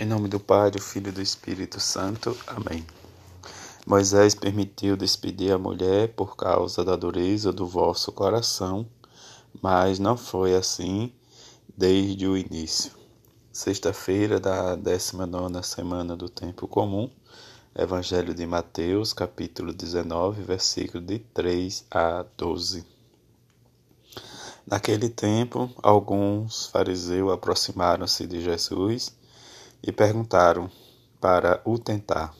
Em nome do Pai, do Filho e do Espírito Santo. Amém. Moisés permitiu despedir a mulher por causa da dureza do vosso coração, mas não foi assim desde o início. Sexta-feira da 19 semana do Tempo Comum, Evangelho de Mateus, capítulo 19, versículo de 3 a 12. Naquele tempo, alguns fariseus aproximaram-se de Jesus e perguntaram para o tentar: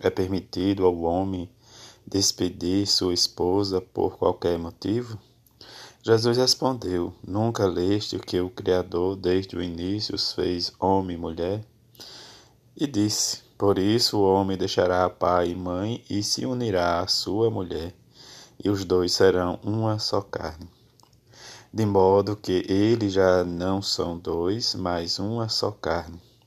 É permitido ao homem despedir sua esposa por qualquer motivo? Jesus respondeu: Nunca leste que o Criador desde o início os fez homem e mulher? E disse: Por isso o homem deixará pai e mãe e se unirá à sua mulher, e os dois serão uma só carne. De modo que eles já não são dois, mas uma só carne.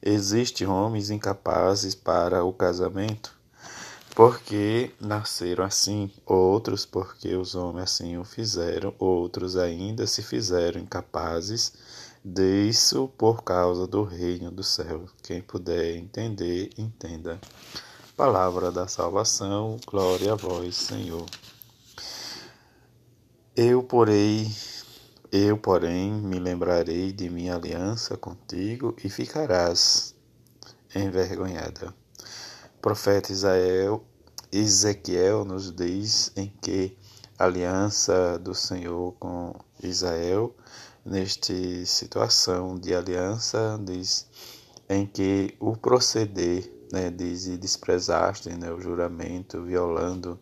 Existem homens incapazes para o casamento, porque nasceram assim, outros porque os homens assim o fizeram, outros ainda se fizeram incapazes disso por causa do reino do céu. Quem puder entender, entenda. Palavra da salvação, glória a vós, Senhor. Eu porei eu, porém, me lembrarei de minha aliança contigo e ficarás envergonhada. profeta Isael, Ezequiel nos diz em que aliança do Senhor com Israel, nesta situação de aliança, diz em que o proceder, né, diz, e desprezaste né, o juramento, violando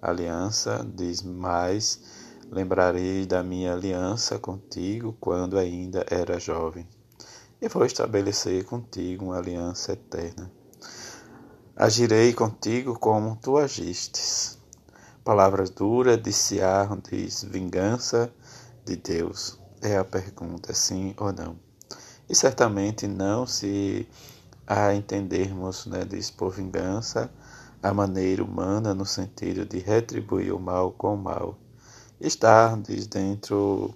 a aliança, diz mais Lembrarei da minha aliança contigo quando ainda era jovem, e vou estabelecer contigo uma aliança eterna. Agirei contigo como tu agistes. Palavras duras de Siar diz vingança de Deus. É a pergunta, sim ou não. E certamente não se a entendermos, né, diz por vingança, a maneira humana no sentido de retribuir o mal com o mal estar dentro,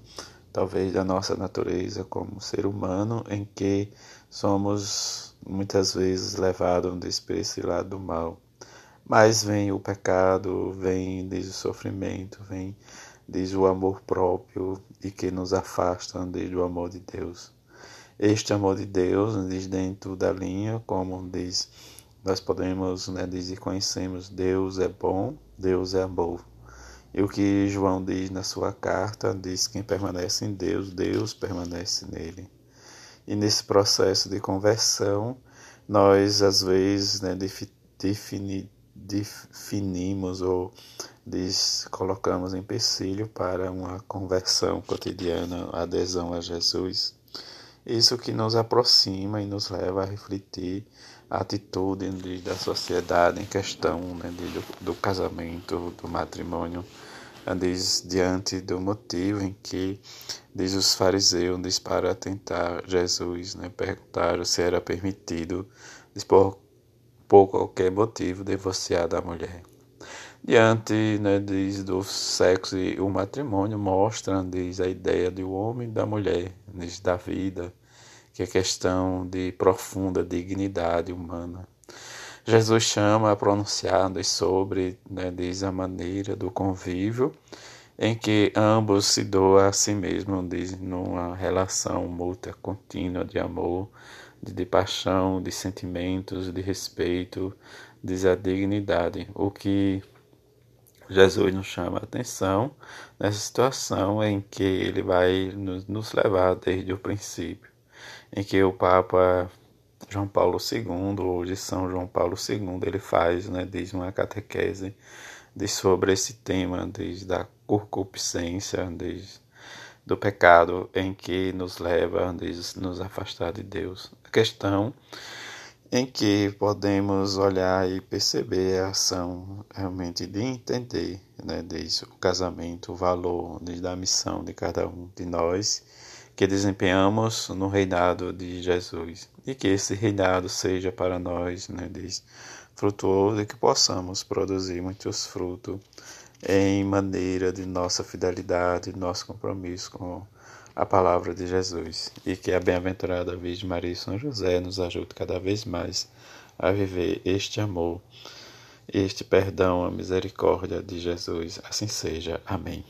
talvez, da nossa natureza como ser humano, em que somos muitas vezes levados para esse lado do mal. Mas vem o pecado, vem desde o sofrimento, vem desde o amor próprio e que nos afastam desde o amor de Deus. Este amor de Deus diz dentro da linha, como diz, nós podemos né, dizer, conhecemos Deus é bom, Deus é amor. E o que João diz na sua carta, diz quem permanece em Deus, Deus permanece nele. E nesse processo de conversão, nós às vezes né, defini, definimos ou diz, colocamos empecilho para uma conversão cotidiana, adesão a Jesus. Isso que nos aproxima e nos leva a refletir a atitude da sociedade em questão né, do, do casamento, do matrimônio, diz, diante do motivo em que diz os fariseus diz, para tentar Jesus, né, perguntaram se era permitido diz, por, por qualquer motivo divorciar da mulher. Diante né, diz, do sexo e o matrimônio mostram diz, a ideia do homem e da mulher, diz, da vida, que é questão de profunda dignidade humana. Jesus chama a pronunciar sobre, né, diz a maneira do convívio em que ambos se doam a si mesmos, diz, numa relação mútua contínua de amor, de, de paixão, de sentimentos, de respeito, de a dignidade. O que Jesus nos chama a atenção nessa situação em que ele vai nos levar desde o princípio, em que o Papa João Paulo II, hoje São João Paulo II, ele faz, né, diz uma catequese de sobre esse tema, desde a concupiscência, desde do pecado em que nos leva a nos afastar de Deus. A questão em que podemos olhar e perceber a ação realmente de entender, né, desde o casamento, o valor, desde a missão de cada um de nós que desempenhamos no reinado de Jesus. E que esse reinado seja para nós, né, diz, frutuoso e que possamos produzir muitos frutos em maneira de nossa fidelidade, nosso compromisso com a palavra de Jesus e que a bem-aventurada Virgem Maria e São José nos ajude cada vez mais a viver este amor, este perdão, a misericórdia de Jesus. Assim seja. Amém.